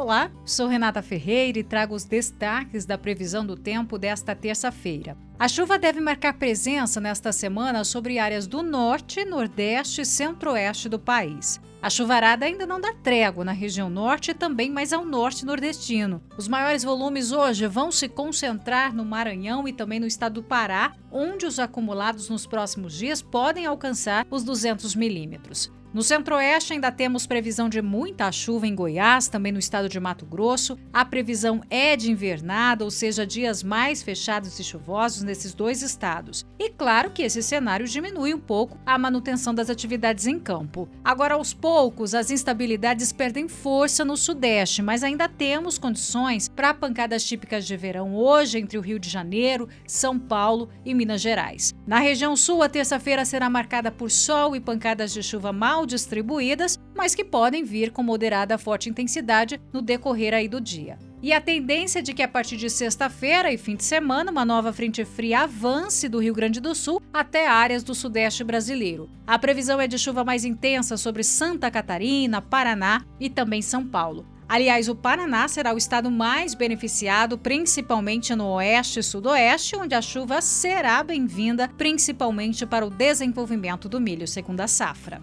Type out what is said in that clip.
Olá, sou Renata Ferreira e trago os destaques da previsão do tempo desta terça-feira. A chuva deve marcar presença nesta semana sobre áreas do norte, nordeste e centro-oeste do país. A chuvarada ainda não dá trégua na região norte e também mais ao norte nordestino. Os maiores volumes hoje vão se concentrar no Maranhão e também no estado do Pará, onde os acumulados nos próximos dias podem alcançar os 200 milímetros. No centro-oeste ainda temos previsão de muita chuva em Goiás, também no estado de Mato Grosso. A previsão é de invernada, ou seja, dias mais fechados e chuvosos nesses dois estados. E claro que esse cenário diminui um pouco a manutenção das atividades em campo. Agora, aos poucos, as instabilidades perdem força no sudeste, mas ainda temos condições para pancadas típicas de verão hoje entre o Rio de Janeiro, São Paulo e Minas Gerais. Na região sul, a terça-feira será marcada por sol e pancadas de chuva mal mal distribuídas, mas que podem vir com moderada forte intensidade no decorrer aí do dia. E a tendência de que a partir de sexta-feira e fim de semana, uma nova frente fria avance do Rio Grande do Sul até áreas do sudeste brasileiro. A previsão é de chuva mais intensa sobre Santa Catarina, Paraná e também São Paulo. Aliás, o Paraná será o estado mais beneficiado, principalmente no oeste e sudoeste, onde a chuva será bem-vinda, principalmente para o desenvolvimento do milho segundo a safra.